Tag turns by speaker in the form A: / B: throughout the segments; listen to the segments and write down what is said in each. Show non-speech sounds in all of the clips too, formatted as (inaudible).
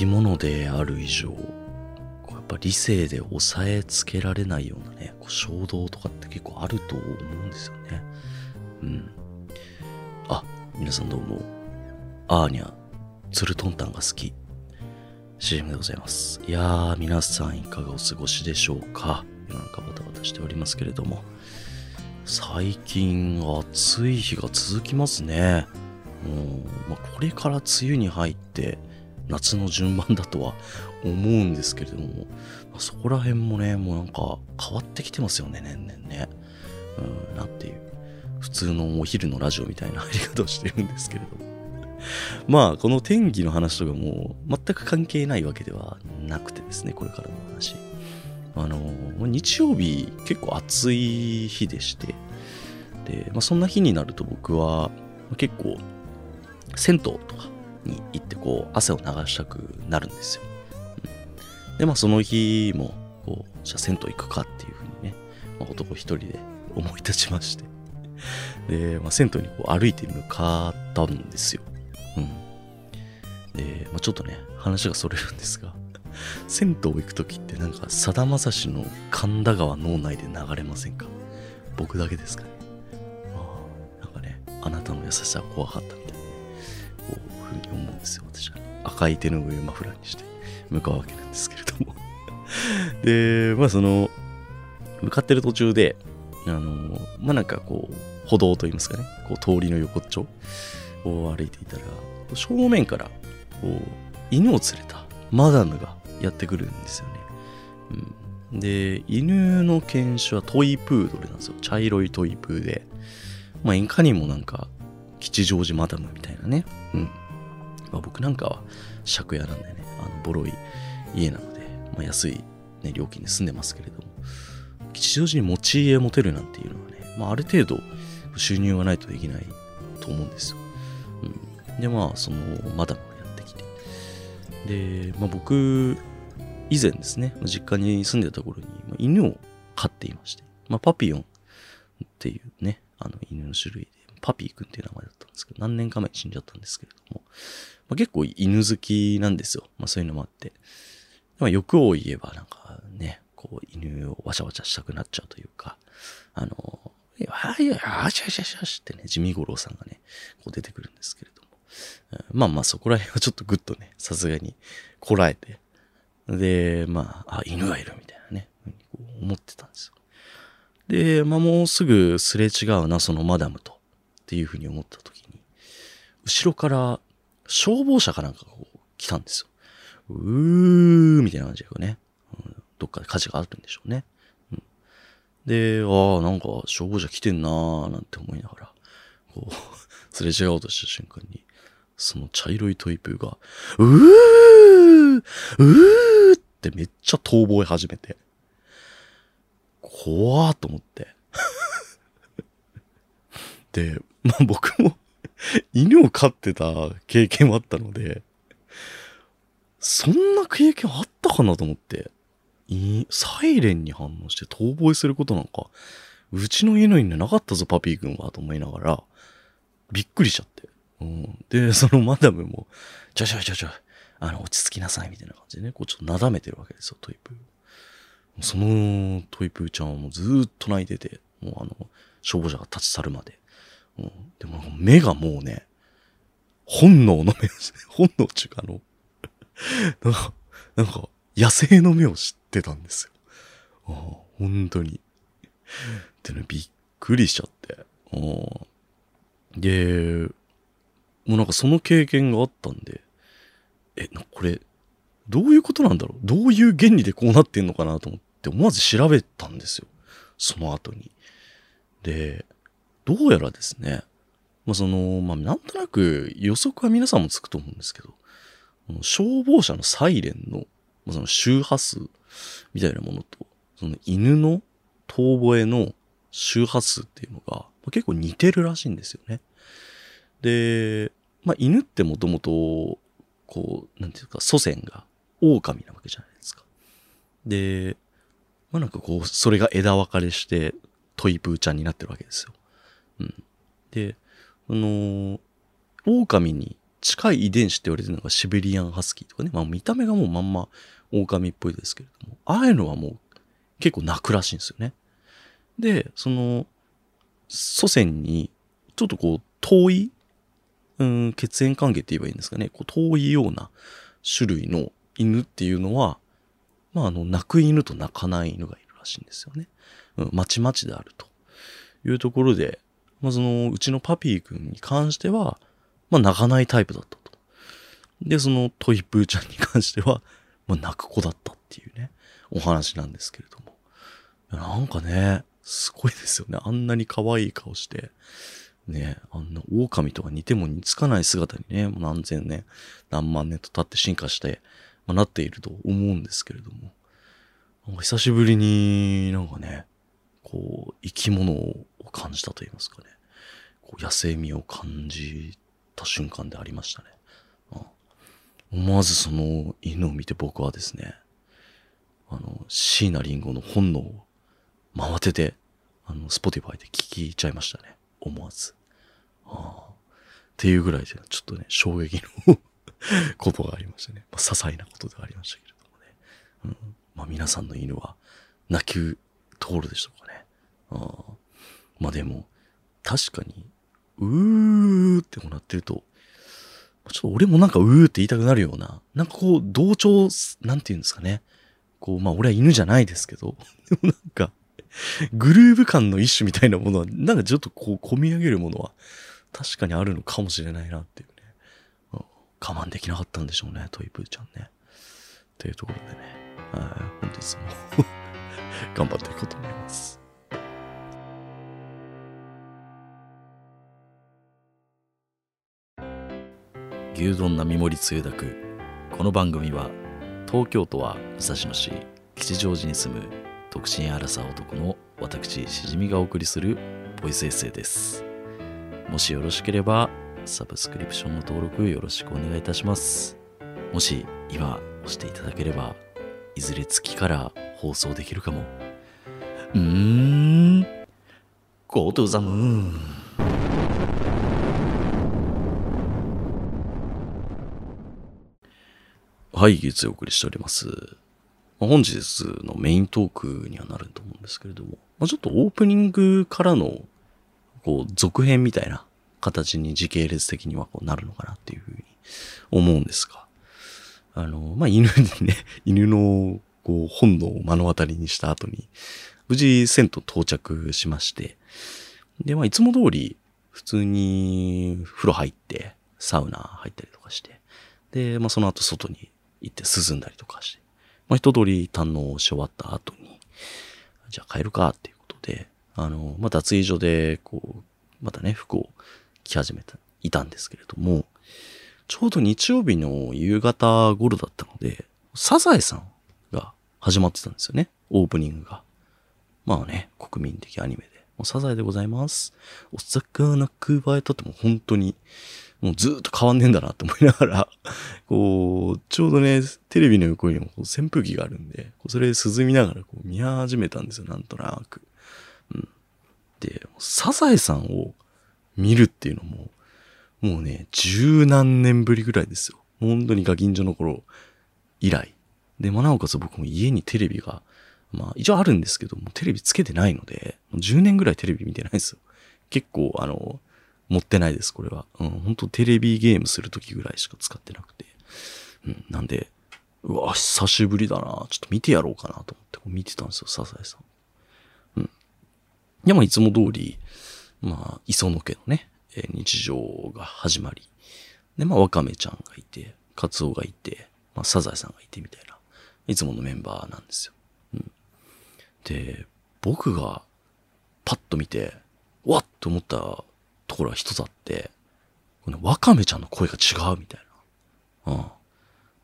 A: き物である以上、こうやっぱ理性で抑えつけられないようなね、こう衝動とかって結構あると思うんですよね。うん。あ、皆さんどうも。アーニャ、ツルトンタンが好き。CM でございます。いやー、皆さんいかがお過ごしでしょうか？世の中バタバタしておりますけれども。最近暑い日が続きますね。もう、まあ、これから梅雨に入って夏の順番だとは思うんですけれども、まあそこら辺もね、もうなんか変わってきてますよね、年々ね。うん、なんていう、普通のお昼のラジオみたいな入り方をしてるんですけれども。(laughs) まあ、この天気の話とかも全く関係ないわけではなくてですね、これからの話。あの、日曜日結構暑い日でして、で、まあ、そんな日になると僕は結構銭湯とかに行ってこう汗を流したくなるんですよ。うんで、まあその日も、こう、じゃあ銭湯行くかっていうふうにね、まあ、男一人で思い立ちまして。で、まあ銭湯にこう歩いて向かったんですよ。うん。で、まあちょっとね、話がそれるんですが、(laughs) 銭湯行く時ってなんかさだまさしの神田川脳内で流れませんか？僕だけですかねああなんかねあなたの優しさは怖かったふうに思うんですよ私は赤い手ぬぐいをマフラーにして向かうわけなんですけれども (laughs) でまあその向かってる途中であのまあなんかこう歩道といいますかねこう通りの横っちょを歩いていたら正面からこう犬を連れたマダムがやってくるんですよね。うん、で、犬の犬種はトイプードルなんですよ。茶色いトイプーで。まあ、いかにもなんか、吉祥寺マダムみたいなね。うん。まあ、僕なんかは借家なんでね、あの、ボロい家なので、まあ、安い、ね、料金で住んでますけれども、吉祥寺に持ち家持てるなんていうのはね、まあ、ある程度収入がないとできないと思うんですよ。うん。で、まあ、その、マダムがやってきて、で、まあ、僕、以前ですね、実家に住んでた頃に、まあ、犬を飼っていまして、まあ、パピヨンっていうね、あの犬の種類で、パピーくんっていう名前だったんですけど、何年か前に死んじゃったんですけれども、まあ、結構犬好きなんですよ。まあ、そういうのもあって。まあ、欲を言えば、なんかね、こう、犬をわちゃわちゃしたくなっちゃうというか、あの、いや、いや、あしゃしゃしゃしってね、地味五郎さんがね、こう出てくるんですけれども、まあまあそこら辺はちょっとグッとね、さすがにこらえて、で、まあ、あ、犬がいるみたいなね、思ってたんですよ。で、まあもうすぐすれ違うな、そのマダムと、っていうふうに思った時に、後ろから消防車かなんかが来たんですよ。うーみたいな感じでね、うんどっかで火事があるんでしょうね。うんで、ああ、なんか消防車来てんなーなんて思いながら、こう、(laughs) すれ違おうとした瞬間に、その茶色いトイプーが、うーうーってめっちゃ逃亡始めて、怖ーと思って。(laughs) で、まあ僕も犬を飼ってた経験もあったので、そんな経験あったかなと思って、サイレンに反応して逃亡することなんか、うちの家の犬なかったぞ、パピー君は、と思いながら、びっくりしちゃって。うん、で、そのマダムも、ちょちょちょちょ、あの、落ち着きなさい、みたいな感じでね、こうちょっと撫めてるわけですよ、トイプー。そのトイプーちゃんはもうずっと泣いてて、もうあの、消防車が立ち去るまで。うん、でも目がもうね、本能の目、本能っていうかあの、(laughs) なんか、なんか、野生の目を知ってたんですよ。ああ本当に。でね、びっくりしちゃって。あで、もうなんかその経験があったんで、え、なこれ、どういうことなんだろう？どういう原理でこうなってんのかなと思って思わず調べたんですよ。その後に。で、どうやらですね、まあその、まあなんとなく予測は皆さんもつくと思うんですけど、消防車のサイレンの、まあその周波数みたいなものと、その犬の遠吠えの周波数っていうのが、まあ結構似てるらしいんですよね。で、まあ犬ってもともと、こう、なんていうか、祖先が狼なわけじゃないですか。で、まあなんかこう、それが枝分かれして、トイプーちゃんになってるわけですよ。うん。で、あのー狼に近い遺伝子って言われてるのがシベリアンハスキーとかね。まあ見た目がもうまんま狼っぽいですけれども、ああいうのはもう結構泣くらしいんですよね。で、その、祖先に、ちょっとこう、遠い、うん、血縁関係って言えばいいんですかね。こう遠いような種類の犬っていうのは、まあ、あの、泣く犬と泣かない犬がいるらしいんですよね。うん、まちまちであるというところで、まあ、その、うちのパピー君に関しては、まあ、泣かないタイプだったと。で、そのトイプーちゃんに関しては、(laughs) まあ、泣く子だったっていうね、お話なんですけれども。なんかね、すごいですよね。あんなに可愛い顔して、ね、あんな狼とか似ても似つかない姿にね、何千年、何万年と経って進化して、まあ、なっていると思うんですけれども、なんか久しぶりになんかね、こう、生き物を感じたと言いますかね、こう野生味を感じた瞬間でありましたね。うん思わずその犬を見て僕はですね、あの、椎名林檎の本能を回ってて、あの、 Spotify で聞いちゃいましたね。思わず。ああ。っていうぐらいで、ちょっとね、衝撃の (laughs) ことがありましたね。まあ、些細なことではありましたけれどもね。うん。まあ、皆さんの犬は、泣き通るでしょうかね。あ。まあでも、確かに、うーってこうなってると、ちょっと俺もなんかうーって言いたくなるような、なんかこう、同調、なんて言うんですかね。こう、まあ俺は犬じゃないですけど、で (laughs) もなんか、グルーヴ感の一種みたいなものは、なんかちょっとこう、込み上げるものは、確かにあるのかもしれないなっていうね。我慢できなかったんでしょうね、トイプーちゃんね。というところでね、はい、本日も (laughs) 頑張っていこうと思います。牛丼並盛りつゆだく。この番組は東京都は武蔵野市吉祥寺に住む独身アラサー男の私しじみがお送りするボイスエッセイです。もしよろしければサブスクリプションの登録よろしくお願いいたします。もし今押していただければいずれ月から放送できるかも。うーん。Go to the moon はい、月曜お送りしております。本日のメイントークにはなると思うんですけれども、まあ、ちょっとオープニングからの、こう、続編みたいな形に時系列的にはこうなるのかなっていうふうに思うんですが、あの、まあ、犬にね、(laughs) 犬の、こう、本能を目の当たりにした後に、無事、銭湯到着しまして、で、まあ、いつも通り、普通に風呂入って、サウナ入ったりとかして、で、まあ、その後外に行って涼んだりとかして、まあ、一通り堪能し終わった後に、じゃあ帰るかっていうことで、あの、まあ、脱衣所で、こう、またね、服を着始めた、いたんですけれども、ちょうど日曜日の夕方頃だったので、サザエさんが始まってたんですよね。オープニングが。まあね、国民的アニメで。もうサザエでございます。お魚くわえたってもう本当に、もうずっと変わんねえんだなって思いながら、こう、ちょうどね、テレビの横にも扇風機があるんで、それ涼みながらこう見始めたんですよ、なんとなく。うん。で、サザエさんを見るっていうのも、もうね、十何年ぶりぐらいですよ。本当にガキンジョの頃以来。で、まあ、なおかつ僕も家にテレビが、まあ、一応あるんですけども、テレビつけてないので、もう10年ぐらいテレビ見てないですよ。結構、あの、持ってないです、これは。うん、本当テレビゲームするときぐらいしか使ってなくて。うん、なんで、うわ、久しぶりだな。ちょっと見てやろうかなと思って見てたんですよ、サザエさん。うん。で、まあ、いつも通り、まあ、磯野家のね、え日常が始まり。で、まあ、ワカメちゃんがいて、カツオがいて、まあ、サザエさんがいてみたいな、いつものメンバーなんですよ。うん。で、僕がパッと見て、わっと思ったところが一つあって、このワカメちゃんの声が違うみたいな。うん。ま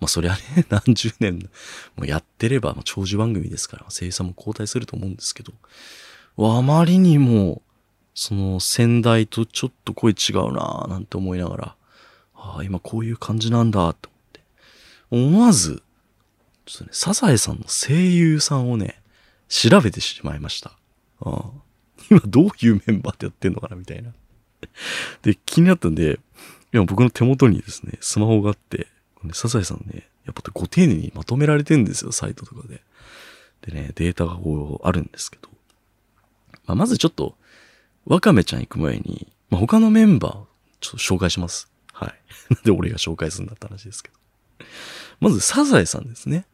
A: あそりゃね、(laughs) 何十年もやってれば、まあ、長寿番組ですから、声優さんも交代すると思うんですけど、あまりにも、その先代とちょっと声違うなぁなんて思いながら、ああ、今こういう感じなんだと思って。思わず、ちょっとね、サザエさんの声優さんをね、調べてしまいました。ああ今どういうメンバーでやってんのかなみたいな。で、気になったんで、今僕の手元にですね、スマホがあって、ね、サザエさんね、やっぱご丁寧にまとめられてんですよ、サイトとかで。でね、データがこうあるんですけど。まあ、まずちょっと、ワカメちゃん行く前に、まあ、他のメンバー、ちょっと紹介します。はい。(laughs) なんで俺が紹介するんだって話ですけど。まず、サザエさんですね。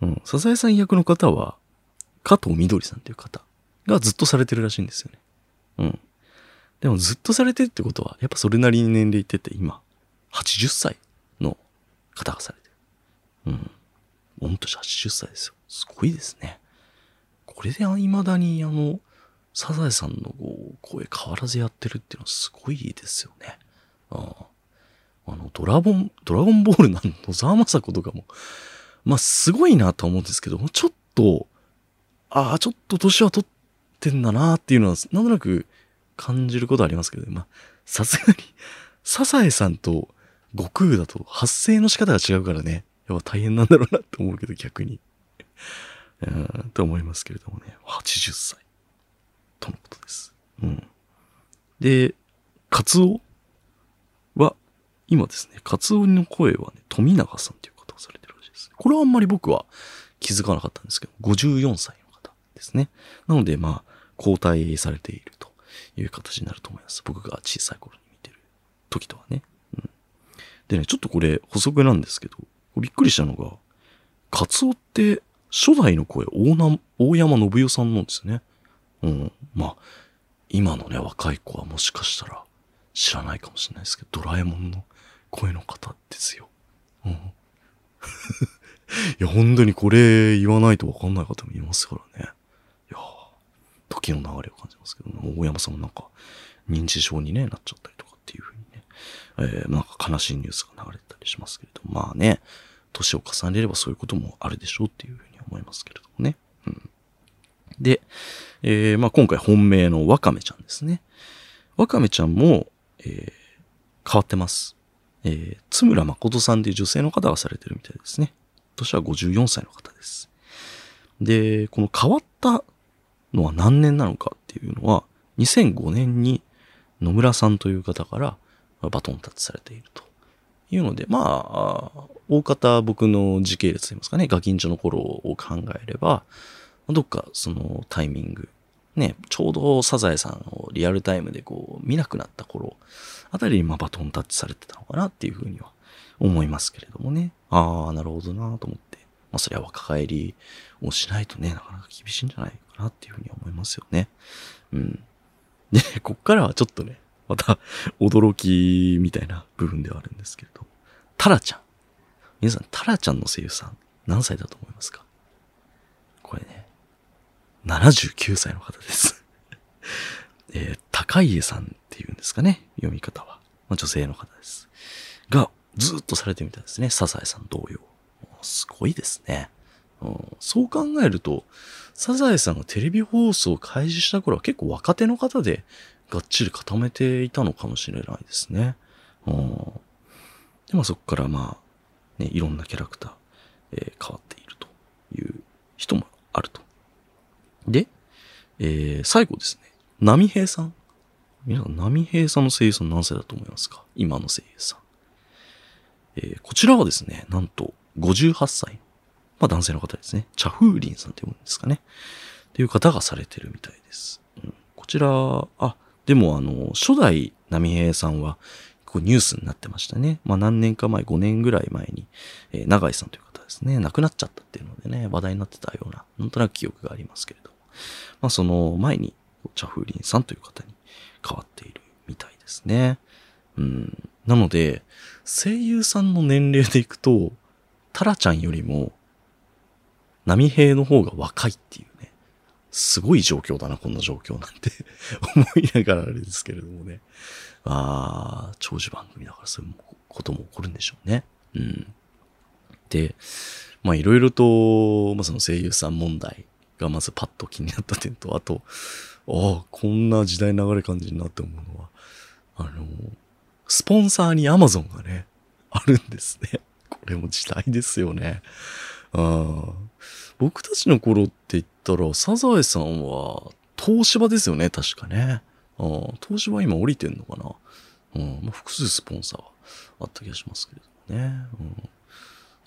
A: うん。サザエさん役の方は、加藤みどりさんという方がずっとされてるらしいんですよね。うん。でもずっとされてるってことは、やっぱそれなりに年齢いってて、今、80歳の方がされてる。うん。御年80歳ですよ。すごいですね。これで未だにあの、サザエさんの声変わらずやってるっていうのはすごいですよね。ああの、ドラゴン、ドラゴンボールの野沢雅子とかも、まあすごいなと思うんですけど、ちょっと、ああ、ちょっと年は取ってんだなっていうのは、なんとなく感じることありますけどね、まあ、さすがに、サザエさんと悟空だと発声の仕方が違うからね、やっぱ大変なんだろうなって思うけど、逆に。うん、と思いますけれどもね、80歳。とのことです。うん。で、カツオは、今ですね、カツオの声はね、富永さんという方がされてるらしいです。これはあんまり僕は気づかなかったんですけど、54歳の方ですね。なので、まあ、交代されているという形になると思います。僕が小さい頃に見てる時とはね。うん。でね、ちょっとこれ補足なんですけど、びっくりしたのが、カツオって初代の声、大大山信代さんなんですね。うん。まあ、今のね、若い子はもしかしたら知らないかもしれないですけど、ドラえもんの声の方ですよ。うん。(laughs) いや、本当にこれ言わないとわかんない方もいますからね。いや時の流れを感じますけど、大山さんもなんか認知症にね、なっちゃったりとかっていうふうにね、えー、なんか悲しいニュースが流れたりしますけれど、まあね、年を重ねればそういうこともあるでしょうっていうふうに思いますけれどもね。うん。で、えー、まあ今回本命のワカメちゃんですね。ワカメちゃんも、えー、変わってます。えー、津村誠さんという女性の方がされてるみたいですね。年は54歳の方です。で、この変わったのは何年なのかっていうのは、2005年に野村さんという方からバトンタッチされているというので、まあ、大方僕の時系列といいますかね、ガキンチョの頃を考えれば、どっかそのタイミング、ね、ちょうどサザエさんをリアルタイムでこう見なくなった頃あたりにまバトンタッチされてたのかなっていうふうには思いますけれどもね。ああ、なるほどなと思って。まあそれは若返りをしないとね、なかなか厳しいんじゃないかなっていうふうに思いますよね。うん。で、こっからはちょっとね、また驚きみたいな部分ではあるんですけれど。タラちゃん。皆さん、タラちゃんの声優さん何歳だと思いますか？これね、79歳の方です。(laughs) えー、高家さんっていうんですかね、読み方は。まあ、女性の方です。が、ずっとされてみたいですね。サザエさん同様。すごいですね、うん。そう考えると、サザエさんがテレビ放送を開始した頃は結構若手の方でがっちり固めていたのかもしれないですね。うん、で、まあそこからまあ、ね、いろんなキャラクター、えー変わっているという人もあると。で、えー最後ですね。波平さん。皆さん、波平さんの声優さん何歳だと思いますか？今の声優さん。えーこちらはですね、なんと58歳。まあ男性の方ですね。チャフーリンさんって読むんですかね。っていう方がされてるみたいです。うん、こちら、あ、でもあの、初代波平さんは、こうニュースになってましたね。まあ何年か前、5年ぐらい前に、えー長井さんという方ですね、亡くなっちゃったっていうのでね、話題になってたような、なんとなく記憶がありますけれど。まあその前に、チャフーリンさんという方に変わっているみたいですね。うん。なので、声優さんの年齢でいくと、タラちゃんよりも、波平の方が若いっていうね、すごい状況だな、こんな状況なんて (laughs) 思いながらあれですけれどもね。ああ、長寿番組だからそういうことも起こるんでしょうね。うん。で、まあいろいろと、まあその声優さん問題がまずパッと気になった点と、あと、ああ、こんな時代流れ感じになって思うのは、あの、スポンサーにアマゾンがね、あるんですね。(laughs) これも時代ですよね。あ僕たちの頃って言ったら、サザエさんは東芝ですよね、確かね。あ東芝今降りてんのかな。うん、ま、複数スポンサーはあった気がしますけれどもね。うん。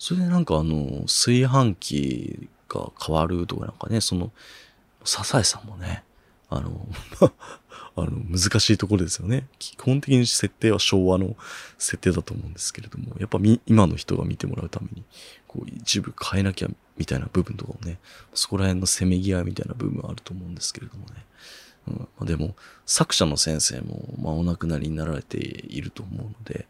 A: それでなんかあの、炊飯器が変わるとかなんかね、その、サザエさんもね、あの、(laughs) あの、難しいところですよね。基本的に設定は昭和の設定だと思うんですけれども、やっぱみ、今の人が見てもらうために、こう、一部変えなきゃみたいな部分とかもね、そこら辺のせめぎ合いみたいな部分はあると思うんですけれどもね。うんま、でも、作者の先生も、まあ、お亡くなりになられていると思うので、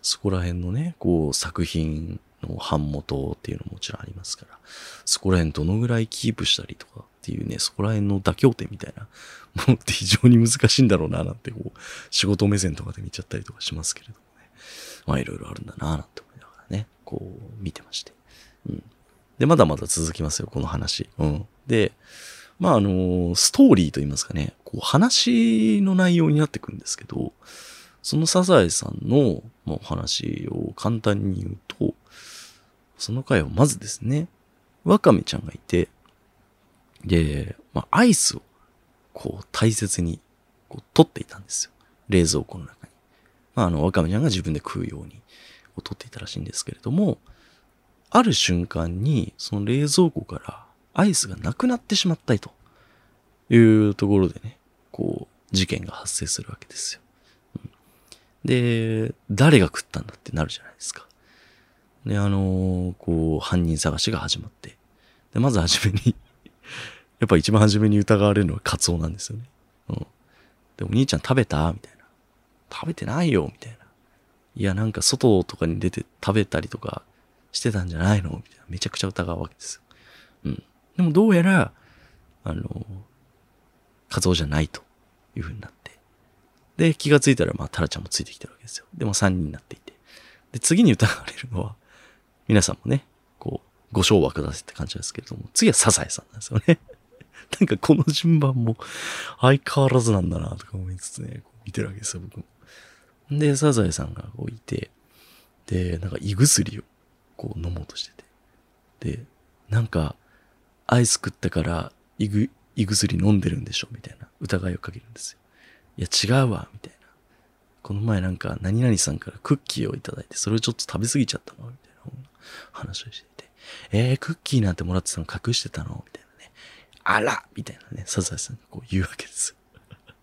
A: そこら辺のね、こう、作品の版元っていうのももちろんありますから、そこら辺どのぐらいキープしたりとかっていうね、そこら辺の妥協点みたいな (laughs) ものって非常に難しいんだろうな、なんてこう、仕事目線とかで見ちゃったりとかしますけれどもね。まあいろいろあるんだな、なんて思いながらね、こう、見てまして。うん。で、まだまだ続きますよ、この話。うん。で、まああの、ストーリーと言いますかね、こう話の内容になってくんですけど、そのサザエさんの、ま、お話を簡単に言うと、その回はまずですね、ワカメちゃんがいて、で、まあ、アイスを、こう、大切に、こう、取っていたんですよ。冷蔵庫の中に。まあ、あの、ワカメちゃんが自分で食うように、こう取っていたらしいんですけれども、ある瞬間に、その冷蔵庫からアイスがなくなってしまったりというところでね、こう、事件が発生するわけですよ。うんで、誰が食ったんだってなるじゃないですか。で、あのーこう、犯人探しが始まって。で、まずはじめに、(laughs) やっぱ一番初めに疑われるのはカツオなんですよね。うん。で、お兄ちゃん食べた？みたいな。食べてないよ？みたいな。いや、なんか外とかに出て食べたりとかしてたんじゃないの？みたいな。めちゃくちゃ疑うわけですよ。うん。でもどうやら、あの、カツオじゃないという風になって。で、気がついたら、まあ、タラちゃんもついてきてるわけですよ。でも3人になっていて。で、次に疑われるのは、皆さんもね、こう、ご賞は下せって感じですけれども、次はサザエさんなんですよね。(laughs) なんかこの順番も相変わらずなんだなとか思いつつね、こう見てるわけですよ、僕も。で、サザエさんがこういて、で、なんか胃薬をこう飲もうとしてて。で、なんか、アイス食ったから胃ぐ胃薬飲んでるんでしょみたいな疑いをかけるんですよ。いや、違うわ、みたいな。この前なんか、何々さんからクッキーをいただいて、それをちょっと食べ過ぎちゃったのみたいな話をしていて。えー、クッキーなんてもらってたの隠してたの？みたいなね。あらみたいなね、サザエさんがこう言うわけですよ。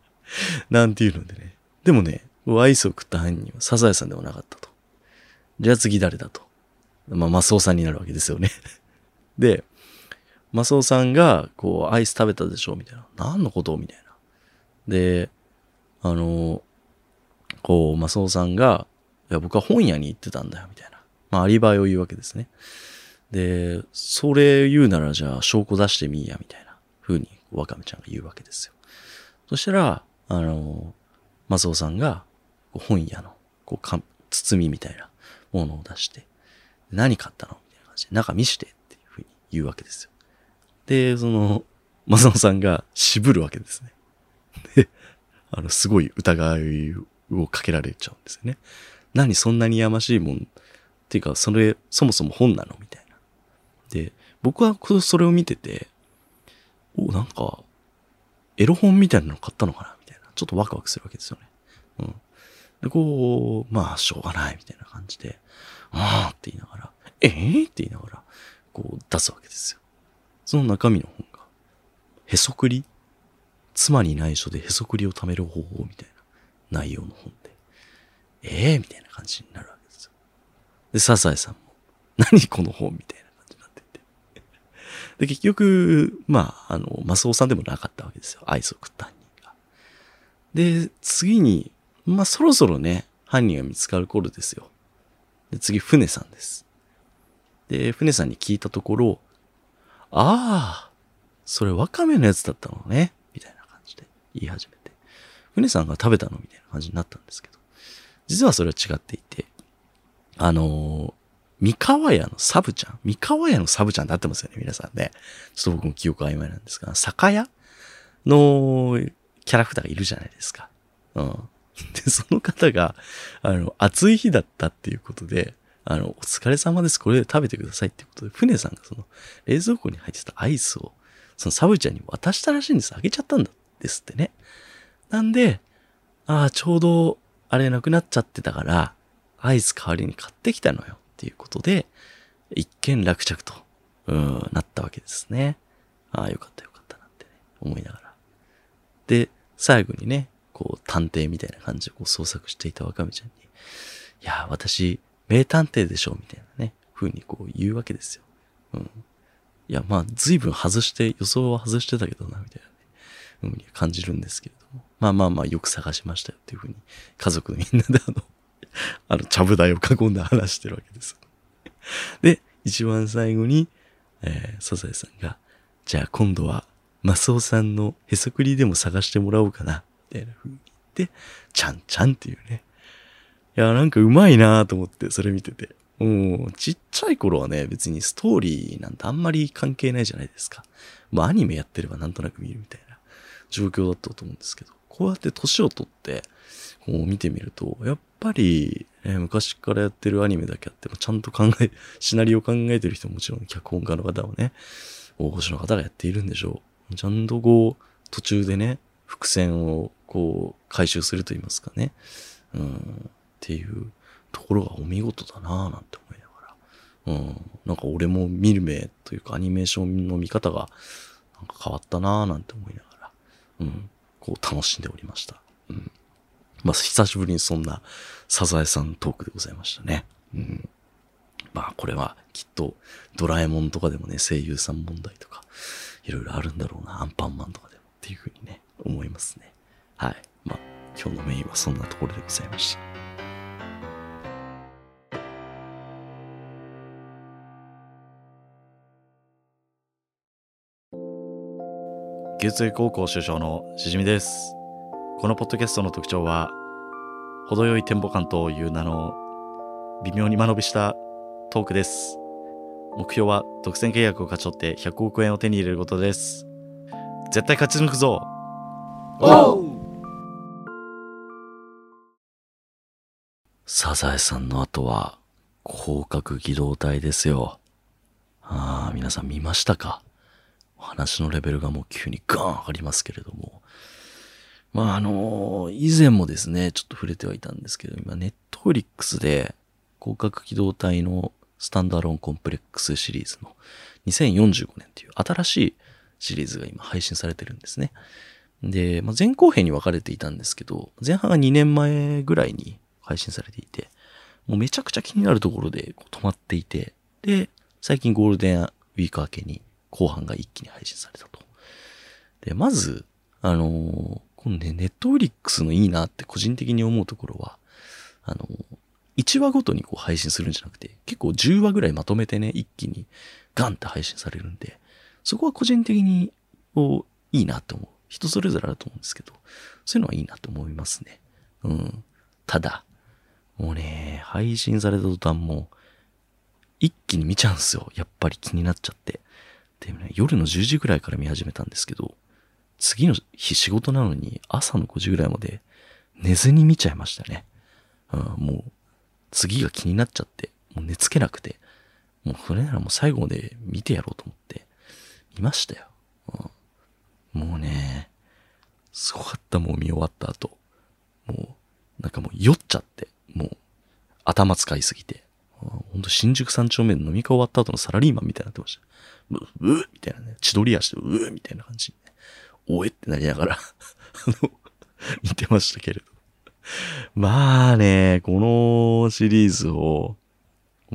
A: (laughs) なんていうのでね。でもね、アイスを食った犯人はサザエさんではなかったと。じゃあ次誰だと。まあ、マスオさんになるわけですよね。(laughs) で、マスオさんが、こう、アイス食べたでしょ？みたいな。何のこと？みたいな。で、あの、こう、マスオさんが、いや、僕は本屋に行ってたんだよ、みたいな。まあ、アリバイを言うわけですね。で、それ言うなら、じゃあ、証拠出してみいや、みたいな風に、ワカメちゃんが言うわけですよ。そしたら、あの、マスオさんが、本屋の、こうか、包みみたいなものを出して、何買ったの？みたいな感じで、中見してっていう風に言うわけですよ。で、その、マスオさんが渋るわけですね。で、あの、すごい疑いをかけられちゃうんですよね。何そんなにやましいもんっていうか、それ、そもそも本なのみたいな。で、僕はそれを見てて、お、なんか、エロ本みたいなの買ったのかなみたいな。ちょっとワクワクするわけですよね。うん。で、こう、まあ、しょうがないみたいな感じで、ああって言いながら、ええー、って言いながら、こう出すわけですよ。その中身の本が、へそくり？妻に内緒でへそくりを貯める方法みたいな内容の本で、ええー、みたいな感じになるわけで。サザエさんも、(laughs) 何この本みたいな感じになってて。で、結局、まあ、あの、マスオさんでもなかったわけですよ。アイスを食った犯人が。で、次に、まあ、そろそろね、犯人が見つかる頃ですよ。で、次、船さんです。で、船さんに聞いたところ、ああ、それワカメのやつだったのね、みたいな感じで言い始めて。船さんが食べたのみたいな感じになったんですけど、実はそれは違っていて、あの、三河屋のサブちゃん三河屋のサブちゃんって合ってますよね、皆さんね。ちょっと僕も記憶曖昧なんですが、酒屋のキャラクターがいるじゃないですか。うん。で、その方が、あの、暑い日だったっていうことで、あの、お疲れ様です。これで食べてくださいっていうことで、船さんがその、冷蔵庫に入ってたアイスを、そのサブちゃんに渡したらしいんです。あげちゃったんだですってね。なんで、ああ、ちょうどあれなくなっちゃってたから、アイス代わりに買ってきたのよっていうことで、一件落着と、うん、なったわけですね。ああ、よかったよかったなんてね、思いながら。で、最後にね、こう、探偵みたいな感じでこう捜索していた若見ちゃんに、いや、私、名探偵でしょみたいなね、風にこう言うわけですよ。うん。いや、まあ、随分外して、予想は外してたけどな、みたいなね、うん、感じるんですけれども。まあまあまあ、よく探しましたよっていう風に、家族みんなであの、(laughs) あの、ちゃぶ台を囲んで話してるわけです。で、一番最後に、えー、サザエさんが、じゃあ今度は、マスオさんのへそくりでも探してもらおうかな、みたいな風に言って、ちゃんちゃんっていうね。いや、なんかうまいなと思って、それ見てて。もう、ちっちゃい頃はね、別にストーリーなんてあんまり関係ないじゃないですか。まあ、アニメやってればなんとなく見るみたいな状況だったと思うんですけど、こうやって年を取って、こう見てみると、やっぱり、え昔からやってるアニメだけあっても、ちゃんと考え、シナリオ考えてる人ももちろん脚本家の方はね、大御所の方がやっているんでしょう。ちゃんとこう、途中でね、伏線をこう、回収すると言いますかね。うん、っていうところがお見事だなぁなんて思いながら。うん、なんか俺も見る目というかアニメーションの見方がなんか変わったなぁなんて思いながら、うん、こう楽しんでおりました。うん。まあ、久しぶりにそんなサザエさんトークでございましたね。うん。まあ、これはきっとドラえもんとかでもね、声優さん問題とか、いろいろあるんだろうな、アンパンマンとかでもっていうふうにね、思いますね。はい。まあ、今日のメインはそんなところでございました。
B: 牛津高校首相のしじみです。このポッドキャストの特徴は、程よいテンポ感という名の微妙に間延びしたトークです。目標は独占契約を勝ち取って100億円を手に入れることです。絶対勝ち抜くぞ
A: サザエさんの後は、広角機動隊ですよ。ああ、皆さん見ましたか？話のレベルがもう急にガーン上がりますけれども。まあ、あの以前もですね、ちょっと触れてはいたんですけど、今、ネットフリックスで、広角機動隊のスタンダーロンコンプレックスシリーズの2045年っていう新しいシリーズが今配信されてるんですね。で、まあ、前後編に分かれていたんですけど、前半が2年前ぐらいに配信されていて、もうめちゃくちゃ気になるところでこう止まっていて、で、最近ゴールデンウィーク明けに後半が一気に配信されたと。で、まず、あのーこのね、ネットフリックスのいいなって個人的に思うところは、あのー1話ごとにこう配信するんじゃなくて、結構10話ぐらいまとめてね、一気にガンって配信されるんで、そこは個人的にこういいなと思う。人それぞれあると思うんですけど、そういうのはいいなと思いますね。うん。ただ、もうね、配信された途端も、一気に見ちゃうんすよ。やっぱり気になっちゃって。でもね、夜の10時ぐらいから見始めたんですけど、次の日仕事なのに朝の5時ぐらいまで寝ずに見ちゃいましたね。うん、もう、次が気になっちゃって、もう寝つけなくて、もうそれならもう最後まで見てやろうと思って、見ましたよ。うん、もうね、すごかった、もう見終わった後。もう、なんかもう酔っちゃって、もう、頭使いすぎて。ほんと新宿三丁目で飲み会終わった後のサラリーマンみたいになってました。う、うみたいなね。千鳥足で、うみたいな感じ、ね。おえってなりながら、(laughs) あの、見てましたけれど。まあね、このシリーズを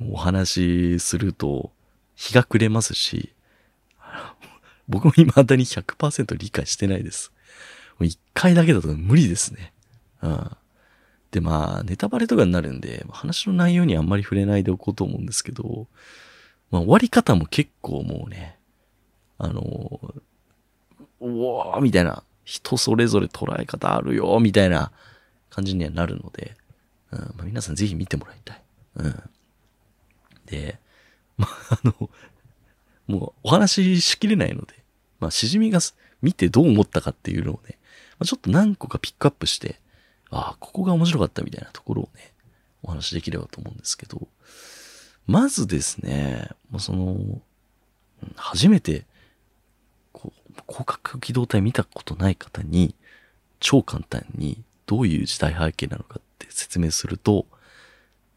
A: お話しすると日が暮れますし、(laughs) 僕も未だに100%理解してないです。一回だけだと無理ですね。うん。で、まあ、ネタバレとかになるんで、話の内容にあんまり触れないでおこうと思うんですけど、まあ、終わり方も結構もうね、あの、うわーみたいな、人それぞれ捉え方あるよ、みたいな感じにはなるので、うんまあ、皆さんぜひ見てもらいたい。うん。で、まあ、あの、もうお話ししきれないので、まあ、しじみが見てどう思ったかっていうのをね、まあ、ちょっと何個かピックアップして、ああ、ここが面白かったみたいなところをね、お話しできればと思うんですけど、まずですね、もうその、初めて、こう、広角機動隊見たことない方に、超簡単にどういう時代背景なのかって説明すると、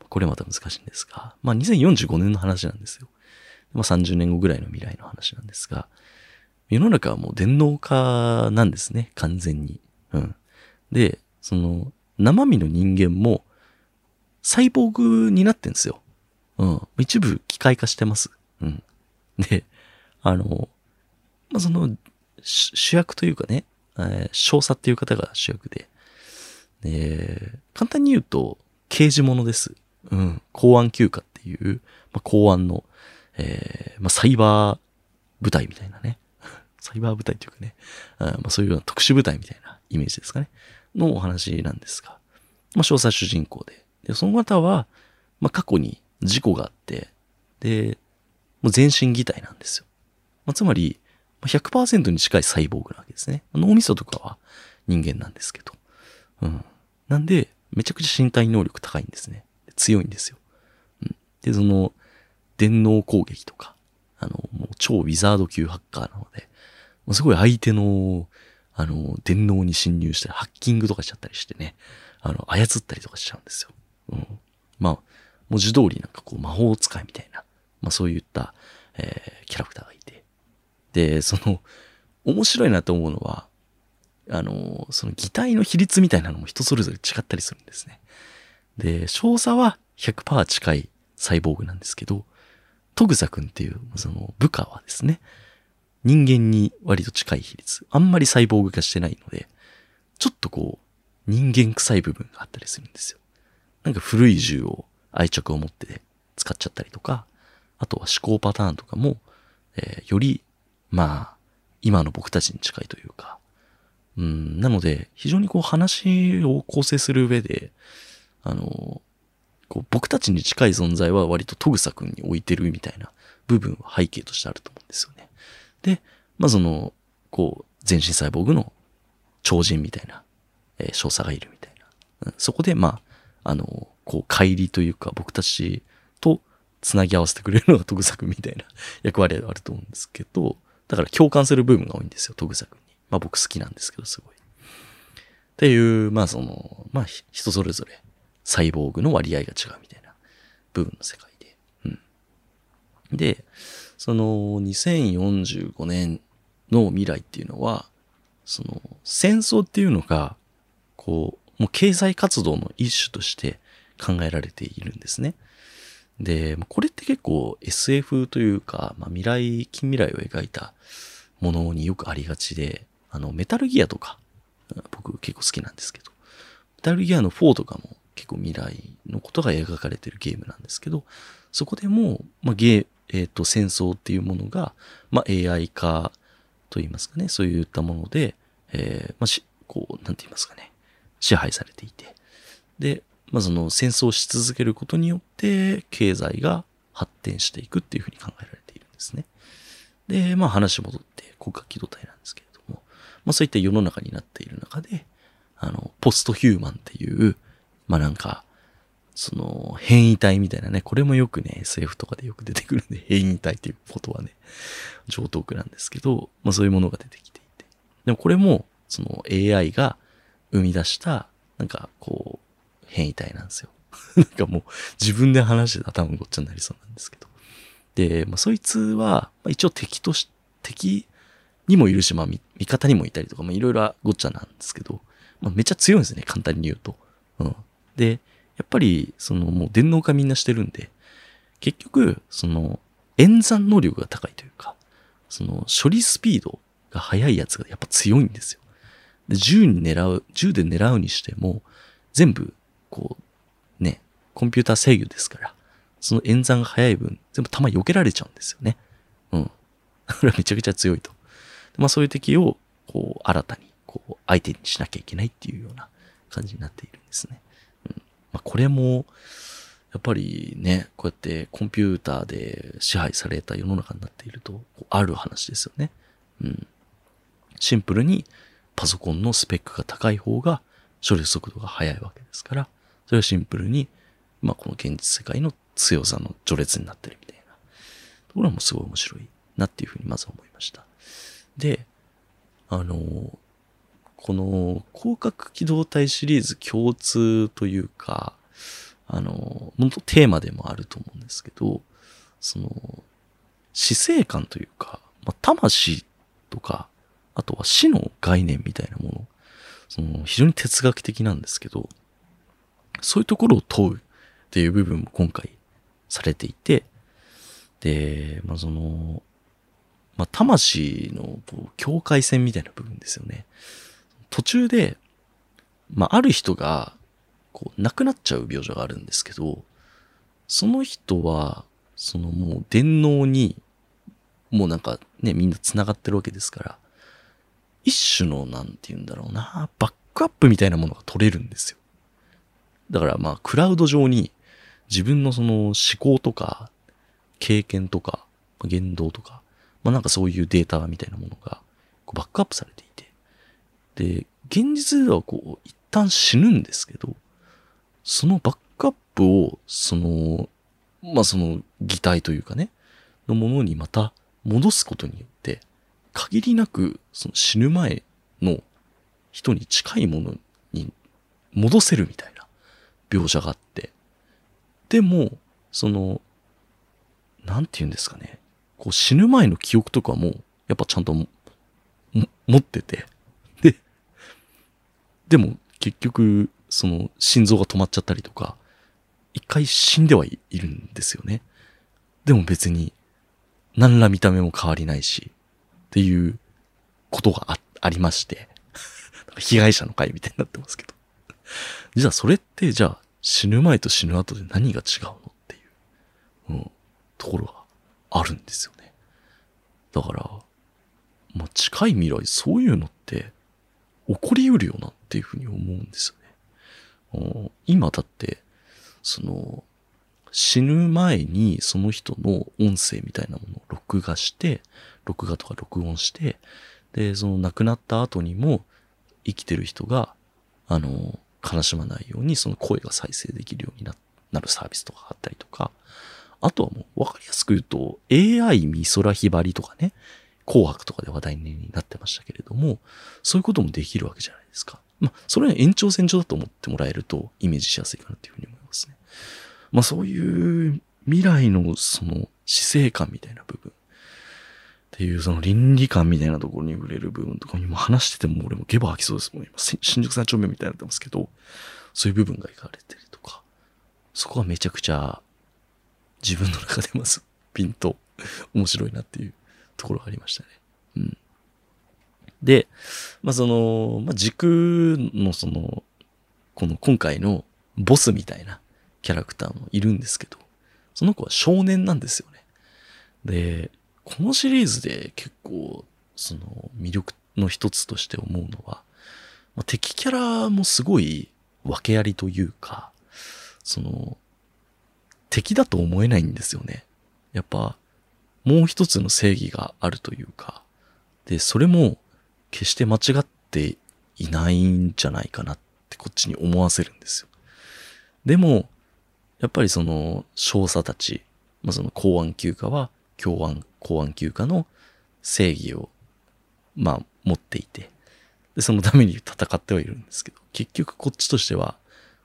A: これまた難しいんですが、まあ2045年の話なんですよ。まあ30年後ぐらいの未来の話なんですが、世の中はもう電脳化なんですね、完全に。うん。で、その、生身の人間も、サイボーグになってんですよ。うん。一部機械化してます。うん。で、あの、まあ、その、主役というかね、えー、少佐っていう方が主役で、で、簡単に言うと、刑事物です。うん。公安休暇っていう、まあ、公安の、えー、まあ、サイバー部隊みたいなね。(laughs) サイバー部隊というかね、あまあ、そういうような特殊部隊みたいなイメージですかね。のお話なんですが、まあ、少佐主人公で。で、その方は、まあ、過去に事故があって、で、もう全身擬態なんですよ。まあ、つまり、100%に近いサイボーグなわけですね。脳みそとかは人間なんですけど。うん。なんで、めちゃくちゃ身体能力高いんですね。強いんですよ。うん。で、その、電脳攻撃とか、あの、もう超ウィザード級ハッカーなので、もうすごい相手の、あの、電脳に侵入したり、ハッキングとかしちゃったりしてね、あの、操ったりとかしちゃうんですよ。うん。まあ、文字通りなんかこう魔法使いみたいな、まあそういった、えー、キャラクターがいて。で、その、面白いなと思うのは、あの、その擬態の比率みたいなのも人それぞれ違ったりするんですね。で、少佐は100%近いサイボーグなんですけど、トグザ君っていうその部下はですね、人間に割と近い比率。あんまりサイボーグ化してないので、ちょっとこう、人間臭い部分があったりするんですよ。なんか古い銃を愛着を持って使っちゃったりとか、あとは思考パターンとかも、えー、より、まあ、今の僕たちに近いというか、うん、なので、非常にこう話を構成する上で、あの、こう僕たちに近い存在は割とトグサ君に置いてるみたいな部分は背景としてあると思うんですよね。で、まあその、こう、全身サイボーグの超人みたいな、えー、少佐がいるみたいな。うん、そこで、まあ、あの、こう、帰りというか、僕たちと繋ぎ合わせてくれるのがトグサ君みたいな (laughs) 役割があると思うんですけど、だから共感する部分が多いんですよ、トグサ君に。まあ僕好きなんですけど、すごい。っていう、まあその、まあ人それぞれサイボーグの割合が違うみたいな部分の世界で。うん。で、その2045年の未来っていうのは、その戦争っていうのが、こう、もう経済活動の一種として考えられているんですね。で、これって結構 SF というか、まあ、未来、近未来を描いたものによくありがちで、あの、メタルギアとか、僕結構好きなんですけど、メタルギアの4とかも結構未来のことが描かれてるゲームなんですけど、そこでも、まあ、ゲー、えっ、ー、と、戦争っていうものが、まあ、AI 化と言いますかね、そういったもので、えー、まあ、し、こう、なんて言いますかね、支配されていて。で、まあ、その戦争し続けることによって、経済が発展していくっていうふうに考えられているんですね。で、まあ話戻って国家機動隊なんですけれども、まあそういった世の中になっている中で、あの、ポストヒューマンっていう、まあなんか、その変異体みたいなね、これもよくね、SF とかでよく出てくるんで、変異体っていうことはね、上等句なんですけど、まあそういうものが出てきていて。でもこれも、その AI が生み出した、なんかこう、変異体なんですよ。(laughs) なんかもう自分で話してたら多分ごっちゃになりそうなんですけど。で、まあそいつは、まあ、一応敵とし、敵にもいるし、まあ味方にもいたりとか、まあいろいろごっちゃなんですけど、まあめっちゃ強いんですね、簡単に言うと。うん。で、やっぱり、そのもう電脳化みんなしてるんで、結局、その演算能力が高いというか、その処理スピードが速いやつがやっぱ強いんですよ。で、銃に狙う、銃で狙うにしても、全部、こう、ね、コンピューター制御ですから、その演算が速い分、全部弾避けられちゃうんですよね。うん。(laughs) これはめちゃくちゃ強いと。まあそういう敵を、こう、新たに、こう、相手にしなきゃいけないっていうような感じになっているんですね。まあこれも、やっぱりね、こうやってコンピューターで支配された世の中になっていると、ある話ですよね。うん。シンプルにパソコンのスペックが高い方が処理速度が速いわけですから、それはシンプルに、まあこの現実世界の強さの序列になってるみたいなところもすごい面白いなっていうふうにまず思いました。で、あの、この広角機動隊シリーズ共通というか、あの、本当テーマでもあると思うんですけど、その、死生観というか、まあ、魂とか、あとは死の概念みたいなもの、その、非常に哲学的なんですけど、そういうところを問うっていう部分も今回されていて、で、まあ、その、まあ、魂の境界線みたいな部分ですよね。途中で、まあ、ある人が、こう、亡くなっちゃう描写があるんですけど、その人は、そのもう電脳に、もうなんかね、みんな繋がってるわけですから、一種の、なんて言うんだろうな、バックアップみたいなものが取れるんですよ。だからまあ、クラウド上に自分のその思考とか、経験とか、言動とか、まあなんかそういうデータみたいなものがバックアップされていて。で、現実ではこう、一旦死ぬんですけど、そのバックアップを、その、まあその擬態というかね、のものにまた戻すことによって、限りなくその死ぬ前の人に近いものに戻せるみたいな描写があって、でも、その、なんて言うんですかね。こう死ぬ前の記憶とかも、やっぱちゃんと持ってて。で、も結局、その心臓が止まっちゃったりとか、一回死んではいるんですよね。でも別に、何ら見た目も変わりないし、っていうことがあありまして、被害者の会みたいになってますけど。じゃあそれって、じゃあ死ぬ前と死ぬ後で何が違うのっていう、うん、ところがあるんですよね。だから、まあ、近い未来そういうのって起こりうるよなっていうふうに思うんですよね。今だって、その、死ぬ前にその人の音声みたいなものを録画して、録画とか録音して、で、その亡くなった後にも生きてる人が、あの、悲しまないようにその声が再生できるようになるサービスとかあったりとか、あとはもう分かりやすく言うと AI 美空ひばりとかね、紅白とかで話題になってましたけれども、そういうこともできるわけじゃないですか。まあ、それは延長線上だと思ってもらえるとイメージしやすいかなというふうに思いますね。まあ、そういう未来のその死生観みたいな部分っていうその倫理観みたいなところに触れる部分とかにも話してても俺もゲバ吐きそうですもん。今、新宿三丁目みたいになってますけど、そういう部分が描かれてるとか、そこがめちゃくちゃ自分の中でまずピンと面白いなっていうところがありましたね。うん。で、まあ、その、まあ、軸のその、この今回のボスみたいなキャラクターもいるんですけど、その子は少年なんですよね。で、このシリーズで結構、その魅力の一つとして思うのは、まあ、敵キャラもすごい訳ありというか、その、敵だと思えないんですよね。やっぱ、もう一つの正義があるというか、で、それも決して間違っていないんじゃないかなってこっちに思わせるんですよ。でも、やっぱりその少佐たち、まあ、その公安休暇は共安、公安休暇の正義を、まあ、持っていて、で、そのために戦ってはいるんですけど、結局こっちとしては、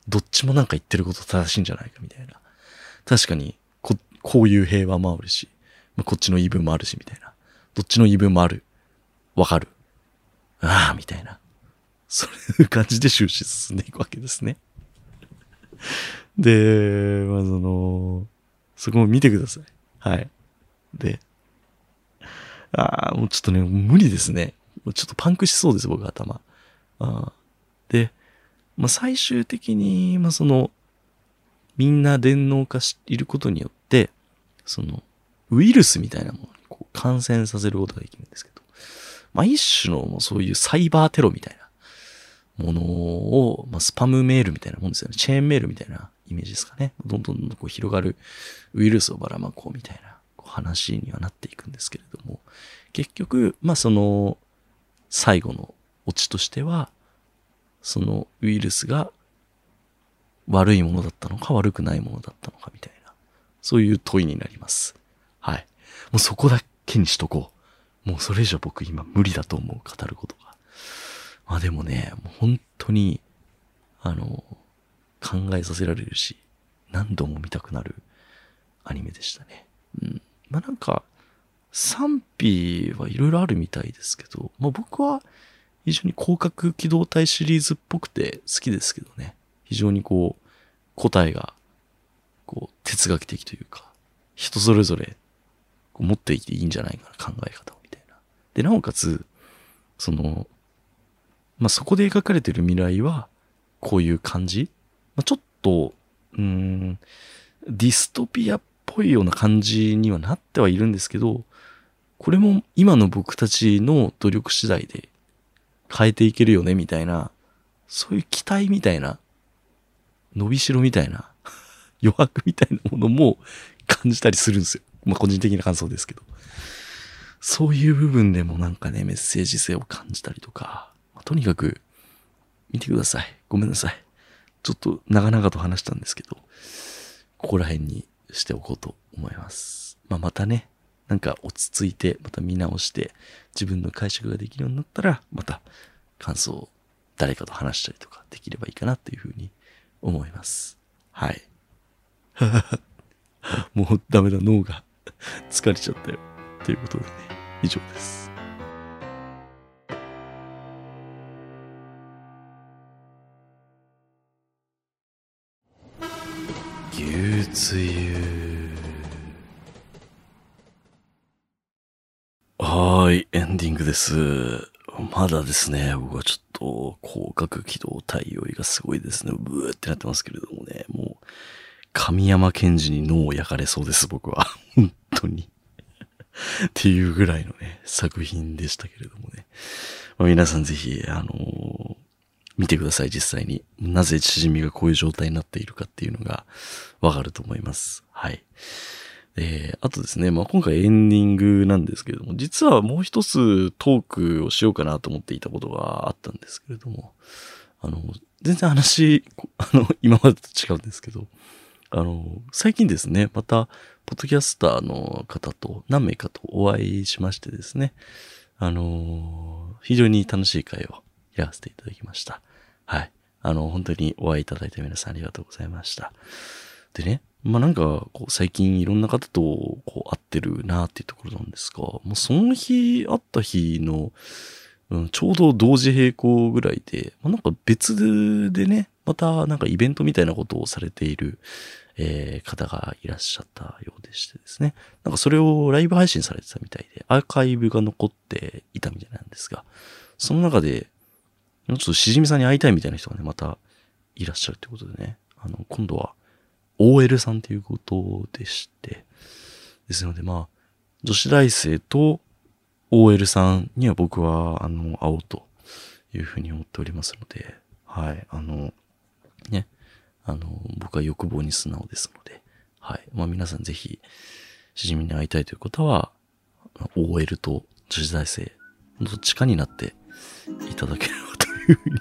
A: どっちもなんか言ってること正しいんじゃないかみたいな。確かにこ、こういう平和もあるし、まあ、こっちの言い分もあるし、みたいな。どっちの言い分もある。わかる。ああ、みたいな。そういう感じで終始進んでいくわけですね。で、まあ、その、そこも見てください。はい。で、ああ、もうちょっとね、無理ですね。ちょっとパンクしそうです、僕頭。あで、まあ、最終的に、まあ、その、みんな電脳化していることによって、その、ウイルスみたいなものにこう感染させることができるんですけど、まあ一種のそういうサイバーテロみたいなものを、まあスパムメールみたいなもんですよね。チェーンメールみたいなイメージですかね。どんどんどんこう広がるウイルスをばらまこうみたいな話にはなっていくんですけれども、結局、まあその、最後のオチとしては、そのウイルスが悪いものだったのか悪くないものだったのかみたいな、そういう問いになります。はい。もうそこだけにしとこう。もうそれ以上僕今無理だと思う、語ることが。まあでもね、もう本当に、あの、考えさせられるし、何度も見たくなるアニメでしたね。うん。まあなんか、賛否はいろいろあるみたいですけど、まあ僕は非常に広角機動隊シリーズっぽくて好きですけどね。非常にこう、答えが、こう、哲学的というか、人それぞれ持っていていいんじゃないかな、考え方を。で、なおかつ、その、まあ、そこで描かれてる未来は、こういう感じ、まあ、ちょっと、うん、ディストピアっぽいような感じにはなってはいるんですけど、これも今の僕たちの努力次第で変えていけるよね、みたいな、そういう期待みたいな、伸びしろみたいな、(laughs) 余白みたいなものも感じたりするんですよ。まあ個人的な感想ですけど。そういう部分でもなんかね、メッセージ性を感じたりとか、まあ、とにかく、見てください。ごめんなさい。ちょっと長々と話したんですけど、ここら辺にしておこうと思います。まあ、またね、なんか落ち着いて、また見直して、自分の解釈ができるようになったら、また感想を誰かと話したりとかできればいいかなっていうふうに思います。はい。(laughs) もうダメだ、脳が (laughs) 疲れちゃったよ。ということでね、以上です。牛つゆ。はい、エンディングです。まだですね、僕はちょっと広角機動対応がすごいですね。ブーってなってますけれどもね、もう、神山賢治に脳を焼かれそうです、僕は。本当に (laughs) っていうぐらいのね、作品でしたけれどもね。まあ、皆さんぜひ、あのー、見てください、実際に。なぜチヂミがこういう状態になっているかっていうのがわかると思います。はい。えー、あとですね、まあ、今回エンディングなんですけれども、実はもう一つトークをしようかなと思っていたことがあったんですけれども、あの、全然話、あの、今までと違うんですけど、あの、最近ですね、また、ポッドキャスターの方と何名かとお会いしましてですね、あの、非常に楽しい会をやらせていただきました。はい。あの、本当にお会いいただいた皆さんありがとうございました。でね、まあなんか、こう、最近いろんな方と、こう、会ってるなっていうところなんですが、もうその日、会った日の、うん、ちょうど同時並行ぐらいで、まあ、なんか別でね、またなんかイベントみたいなことをされている、えー、方がいらっしゃったようでしてですね。なんかそれをライブ配信されてたみたいで、アーカイブが残っていたみたいなんですが、その中で、ちょっとしじみさんに会いたいみたいな人がね、またいらっしゃるってことでね、あの、今度は OL さんっていうことでして、ですのでまあ、女子大生と OL さんには僕は、あの、会おうというふうに思っておりますので、はい、あの、ね、あの、僕は欲望に素直ですので、はい。まあ皆さんぜひ、しじみに会いたいという方は、OL と女子大生、どっちかになっていただければというふうに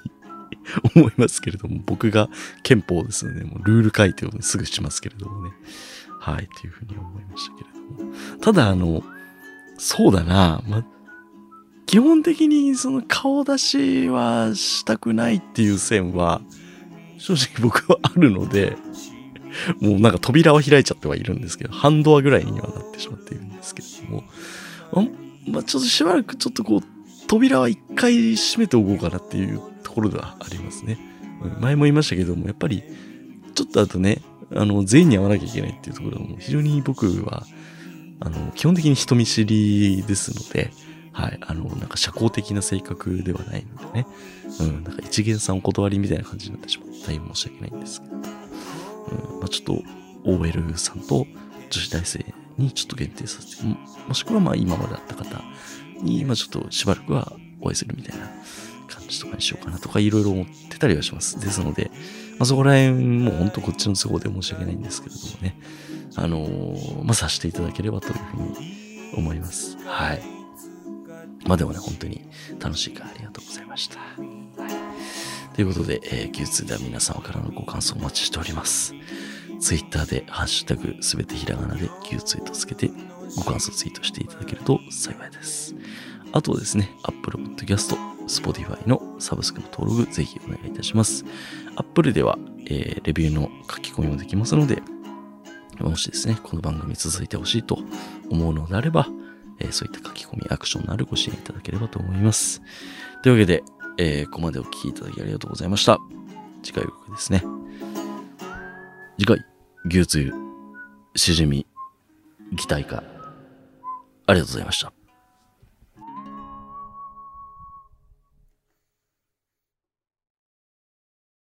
A: 思いますけれども、(laughs) 僕が憲法ですので、もうルール書いてを、ね、すぐしますけれどもね。はい、というふうに思いましたけれども。ただ、あの、そうだな、ま、基本的にその顔出しはしたくないっていう線は、正直僕はあるので、もうなんか扉は開いちゃってはいるんですけど、半ドアぐらいにはなってしまっているんですけども、あまあ、ちょっとしばらくちょっとこう、扉は一回閉めておこうかなっていうところではありますね。前も言いましたけども、やっぱり、ちょっとあとね、あの、全員に会わなきゃいけないっていうところも非常に僕は、あの、基本的に人見知りですので、はい、あの、なんか社交的な性格ではないのでね、うん、なんか一元さんお断りみたいな感じになってしまって大変申し訳ないんですけど、うん、まあちょっと OL さんと女子大生にちょっと限定させて、もしくはまあ今まであった方に、まあちょっとしばらくはお会いするみたいな感じとかにしようかなとかいろいろ思ってたりはします。ですので、まあそこら辺も本当こっちの都合で申し訳ないんですけれどもね、あのー、まあさせていただければというふうに思います。はい。まあでもね、本当に楽しいからありがとうございました。はい、ということで、えー、Q2 では皆様からのご感想お待ちしております。Twitter でハッシュタグすべてひらがなで Q ツイートつけてご感想ツイートしていただけると幸いです。あとですね、Apple Podcast、Spotify のサブスクの登録ぜひお願いいたします。Apple では、えーレビューの書き込みもできますので、もしですね、この番組続いてほしいと思うのであれば、えーそういった書き込み、アクションのあるご支援いただければと思います。というわけで、えーここまでお聴きいただきありがとうございました。次回予告ですね。次回、牛つゆ、しじみ、擬態化。ありがとうございました。